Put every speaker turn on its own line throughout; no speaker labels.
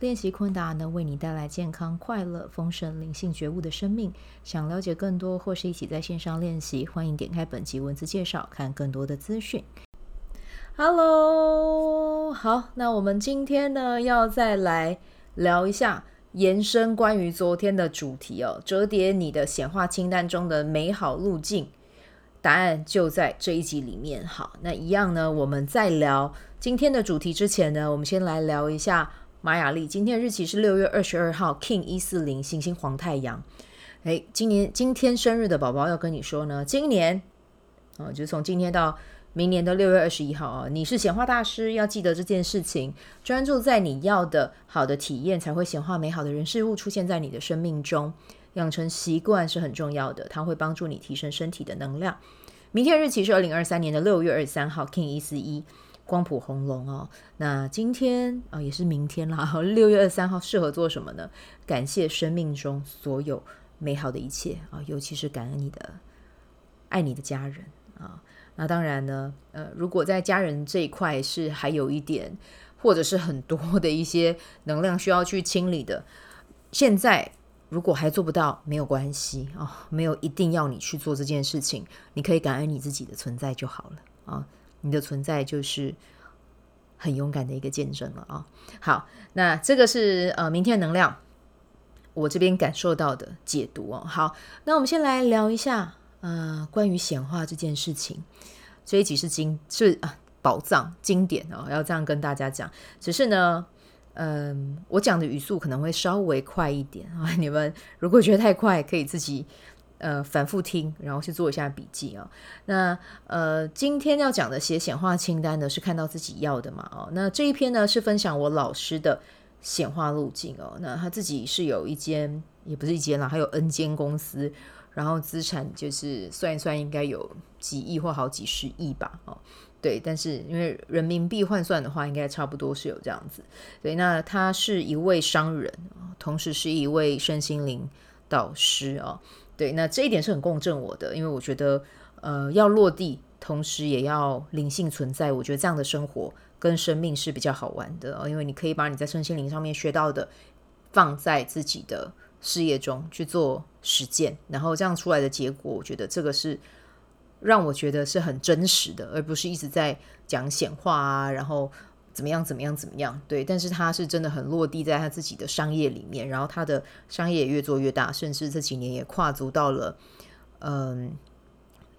练习昆达能为你带来健康、快乐、丰盛、灵性觉悟的生命。想了解更多或是一起在线上练习，欢迎点开本集文字介绍，看更多的资讯。Hello，好，那我们今天呢要再来聊一下，延伸关于昨天的主题哦，折叠你的显化清单中的美好路径，答案就在这一集里面。好，那一样呢，我们在聊今天的主题之前呢，我们先来聊一下。马雅历，今天日期是六月二十二号，King 一四零，行星黄太阳。哎，今年今天生日的宝宝要跟你说呢，今年、哦，就从今天到明年的六月二十一号啊，你是显化大师，要记得这件事情，专注在你要的好的体验，才会显化美好的人事物出现在你的生命中。养成习惯是很重要的，它会帮助你提升身体的能量。明天日期是二零二三年的六月二十三号，King 一四一。光谱红龙哦，那今天啊、也是明天啦，六月二十三号适合做什么呢？感谢生命中所有美好的一切啊、尤其是感恩你的爱你的家人啊、那当然呢，呃，如果在家人这一块是还有一点或者是很多的一些能量需要去清理的，现在如果还做不到，没有关系啊、没有一定要你去做这件事情，你可以感恩你自己的存在就好了啊。你的存在就是很勇敢的一个见证了啊！好，那这个是呃明天能量，我这边感受到的解读哦。好，那我们先来聊一下呃关于显化这件事情。这一集是经是啊宝藏经典哦，要这样跟大家讲。只是呢，嗯、我讲的语速可能会稍微快一点啊。你们如果觉得太快，可以自己。呃，反复听，然后去做一下笔记啊、哦。那呃，今天要讲的写显化清单呢，是看到自己要的嘛？哦，那这一篇呢是分享我老师的显化路径哦。那他自己是有一间，也不是一间啦，还有 N 间公司，然后资产就是算一算，应该有几亿或好几十亿吧？哦，对，但是因为人民币换算的话，应该差不多是有这样子。对，那他是一位商人，同时是一位身心灵导师哦。对，那这一点是很共振我的，因为我觉得，呃，要落地，同时也要灵性存在。我觉得这样的生活跟生命是比较好玩的，因为你可以把你在身心灵上面学到的，放在自己的事业中去做实践，然后这样出来的结果，我觉得这个是让我觉得是很真实的，而不是一直在讲显化啊，然后。怎么样？怎么样？怎么样？对，但是他是真的很落地在他自己的商业里面，然后他的商业也越做越大，甚至这几年也跨足到了嗯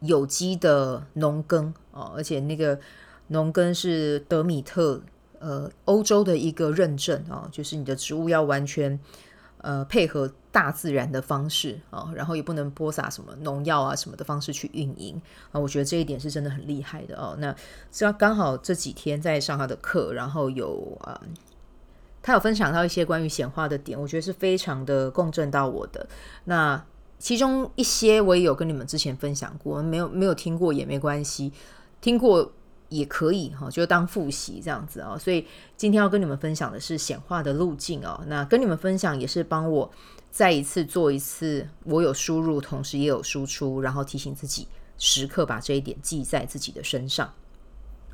有机的农耕哦，而且那个农耕是德米特呃欧洲的一个认证啊、就是你的植物要完全。呃，配合大自然的方式啊，然后也不能播撒什么农药啊什么的方式去运营啊，我觉得这一点是真的很厉害的哦。那只要刚好这几天在上他的课，然后有啊、他有分享到一些关于显化的点，我觉得是非常的共振到我的。那其中一些我也有跟你们之前分享过，没有没有听过也没关系，听过。也可以哈，就当复习这样子啊。所以今天要跟你们分享的是显化的路径哦。那跟你们分享也是帮我再一次做一次，我有输入，同时也有输出，然后提醒自己时刻把这一点记在自己的身上。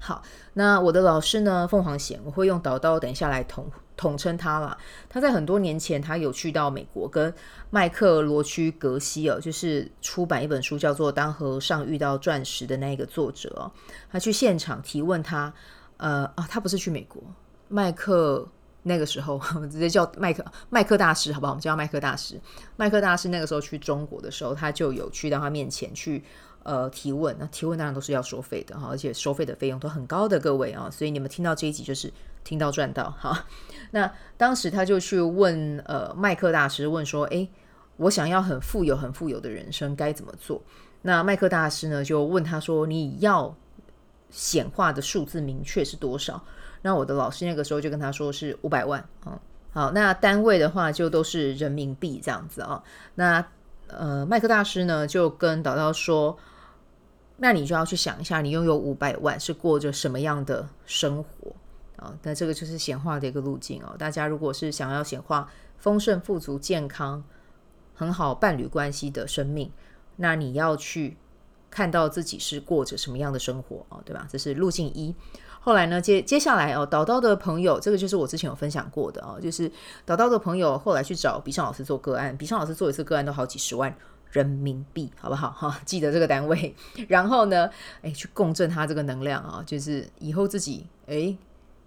好，那我的老师呢，凤凰贤，我会用导刀等一下来统统称他啦。他在很多年前，他有去到美国，跟麦克罗区格西尔，就是出版一本书叫做《当和尚遇到钻石》的那个作者，他去现场提问他，呃啊，他不是去美国，麦克那个时候我们 直接叫麦克麦克大师，好不好？我们叫麦克大师。麦克大师那个时候去中国的时候，他就有去到他面前去。呃，提问，那提问当然都是要收费的哈，而且收费的费用都很高的，各位啊，所以你们听到这一集就是听到赚到哈。那当时他就去问呃麦克大师问说，诶，我想要很富有、很富有的人生该怎么做？那麦克大师呢就问他说，你要显化的数字明确是多少？那我的老师那个时候就跟他说是五百万啊。好，那单位的话就都是人民币这样子啊。那呃，麦克大师呢就跟导导说，那你就要去想一下，你拥有五百万是过着什么样的生活啊？那这个就是显化的一个路径哦。大家如果是想要显化丰盛、富足、健康、很好伴侣关系的生命，那你要去看到自己是过着什么样的生活啊？对吧？这是路径一。后来呢，接接下来哦，导到的朋友，这个就是我之前有分享过的哦，就是导到的朋友后来去找比尚老师做个案，比尚老师做一次个案都好几十万人民币，好不好哈？记得这个单位，然后呢，哎，去共振他这个能量啊，就是以后自己哎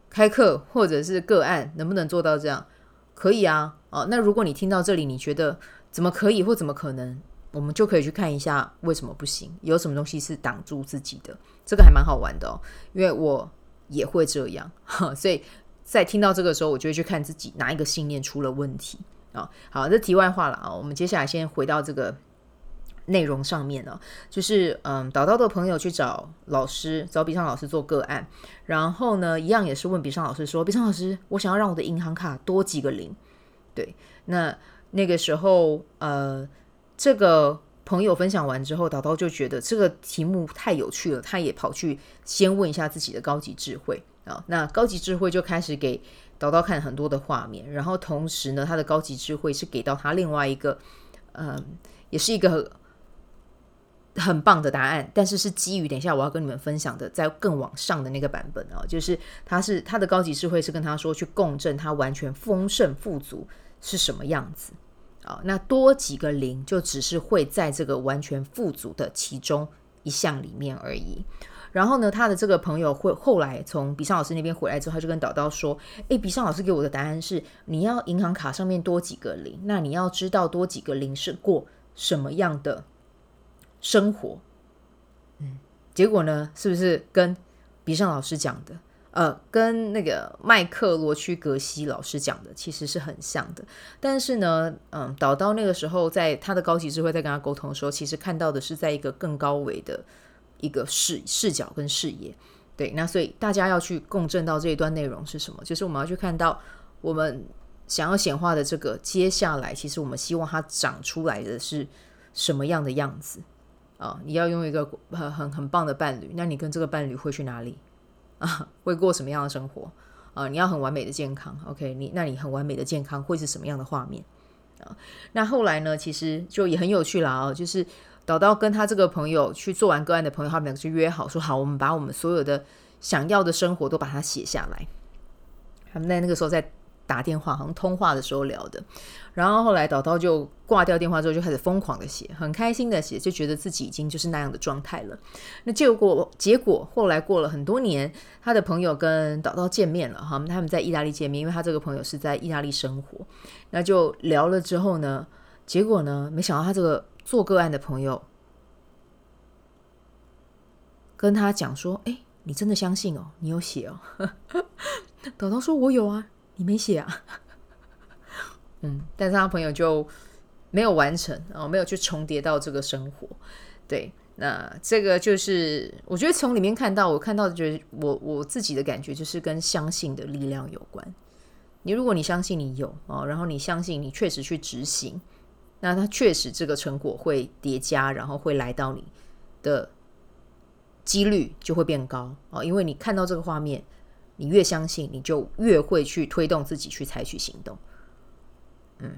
开课或者是个案能不能做到这样？可以啊，哦，那如果你听到这里，你觉得怎么可以或怎么可能？我们就可以去看一下为什么不行，有什么东西是挡住自己的，这个还蛮好玩的哦，因为我。也会这样，所以在听到这个时候，我就会去看自己哪一个信念出了问题啊。好，这题外话了啊。我们接下来先回到这个内容上面呢，就是嗯，导导的朋友去找老师，找比尚老师做个案，然后呢，一样也是问比尚老师说：“比尚老师，我想要让我的银行卡多几个零。”对，那那个时候呃，这个。朋友分享完之后，导导就觉得这个题目太有趣了，他也跑去先问一下自己的高级智慧啊。那高级智慧就开始给导导看很多的画面，然后同时呢，他的高级智慧是给到他另外一个，嗯，也是一个很棒的答案，但是是基于等一下我要跟你们分享的，在更往上的那个版本啊，就是他是他的高级智慧是跟他说去共振他完全丰盛富足是什么样子。啊，那多几个零就只是会在这个完全富足的其中一项里面而已。然后呢，他的这个朋友会后来从比尚老师那边回来之后，他就跟导导说：“诶，比尚老师给我的答案是，你要银行卡上面多几个零，那你要知道多几个零是过什么样的生活。”嗯，结果呢，是不是跟比上老师讲的？呃，跟那个麦克罗区格西老师讲的其实是很像的，但是呢，嗯，导到那个时候在他的高级智慧在跟他沟通的时候，其实看到的是在一个更高维的一个视视角跟视野。对，那所以大家要去共振到这一段内容是什么？就是我们要去看到我们想要显化的这个接下来，其实我们希望它长出来的是什么样的样子啊？你要用一个很很很棒的伴侣，那你跟这个伴侣会去哪里？啊，会过什么样的生活？啊，你要很完美的健康，OK？你那你很完美的健康会是什么样的画面？啊，那后来呢？其实就也很有趣啦。哦，就是导导跟他这个朋友去做完个案的朋友，他们两个就约好说好，我们把我们所有的想要的生活都把它写下来。他们在那个时候在。打电话好像通话的时候聊的，然后后来导导就挂掉电话之后就开始疯狂的写，很开心的写，就觉得自己已经就是那样的状态了。那结果结果后来过了很多年，他的朋友跟导导见面了哈，他们在意大利见面，因为他这个朋友是在意大利生活，那就聊了之后呢，结果呢，没想到他这个做个案的朋友跟他讲说：“哎，你真的相信哦？你有写哦？” 导导说：“我有啊。”你没写啊？嗯，但是他朋友就没有完成，然后没有去重叠到这个生活。对，那这个就是我觉得从里面看到，我看到的觉得我我自己的感觉就是跟相信的力量有关。你如果你相信你有哦，然后你相信你确实去执行，那它确实这个成果会叠加，然后会来到你的几率就会变高哦，因为你看到这个画面。你越相信，你就越会去推动自己去采取行动。嗯，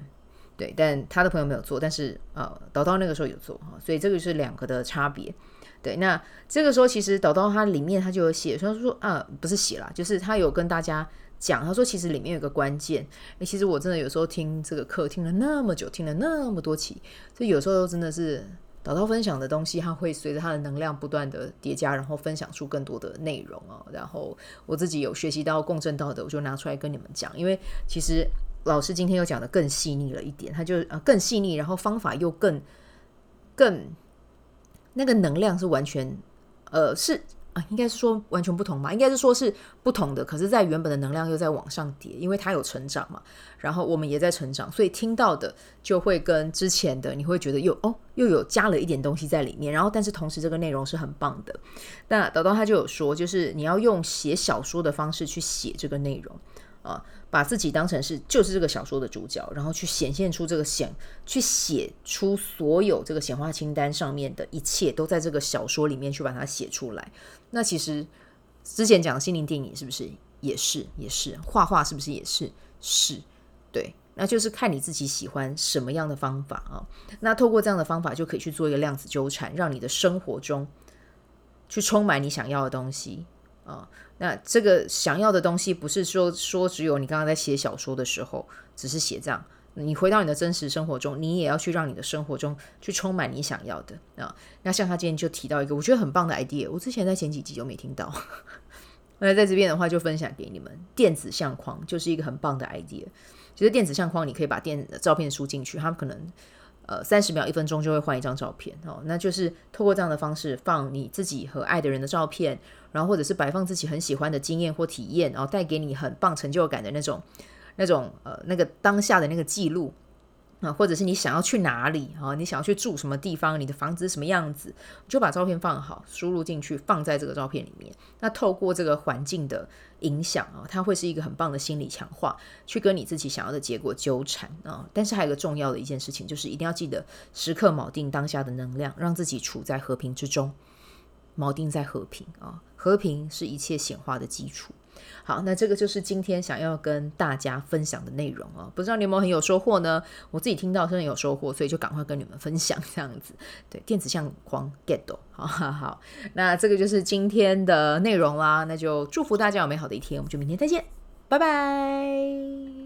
对。但他的朋友没有做，但是呃，导导那个时候有做哈，所以这个是两个的差别。对，那这个时候其实导导他里面他就有写，他说啊，不是写啦，就是他有跟大家讲，他说其实里面有个关键。其实我真的有时候听这个课听了那么久，听了那么多期，这有时候真的是。找到分享的东西，它会随着它的能量不断的叠加，然后分享出更多的内容哦。然后我自己有学习到共振到的，我就拿出来跟你们讲。因为其实老师今天又讲的更细腻了一点，他就呃更细腻，然后方法又更更那个能量是完全呃是。啊，应该是说完全不同吧，应该是说是不同的，可是，在原本的能量又在往上叠，因为它有成长嘛，然后我们也在成长，所以听到的就会跟之前的你会觉得又哦又有加了一点东西在里面，然后但是同时这个内容是很棒的。那导导他就有说，就是你要用写小说的方式去写这个内容啊，把自己当成是就是这个小说的主角，然后去显现出这个显，去写出所有这个显化清单上面的一切，都在这个小说里面去把它写出来。那其实之前讲的心灵电影是不是也是也是画画是不是也是是对？那就是看你自己喜欢什么样的方法啊。那透过这样的方法，就可以去做一个量子纠缠，让你的生活中去充满你想要的东西啊。那这个想要的东西，不是说说只有你刚刚在写小说的时候，只是写这样。你回到你的真实生活中，你也要去让你的生活中去充满你想要的啊。那像他今天就提到一个我觉得很棒的 idea，我之前在前几集就没听到。那在这边的话，就分享给你们，电子相框就是一个很棒的 idea。其实电子相框，你可以把电照片输进去，它可能。呃，三十秒、一分钟就会换一张照片哦，那就是透过这样的方式放你自己和爱的人的照片，然后或者是摆放自己很喜欢的经验或体验，然后带给你很棒成就感的那种、那种呃那个当下的那个记录。啊，或者是你想要去哪里啊？你想要去住什么地方？你的房子什么样子？就把照片放好，输入进去，放在这个照片里面。那透过这个环境的影响啊，它会是一个很棒的心理强化，去跟你自己想要的结果纠缠啊。但是还有一个重要的一件事情，就是一定要记得时刻锚定当下的能量，让自己处在和平之中，锚定在和平啊。和平是一切显化的基础。好，那这个就是今天想要跟大家分享的内容哦。不知道你有没有很有收获呢？我自己听到真的有收获，所以就赶快跟你们分享这样子。对，电子相框 get 到，好好好。那这个就是今天的内容啦。那就祝福大家有美好的一天，我们就明天再见，拜拜。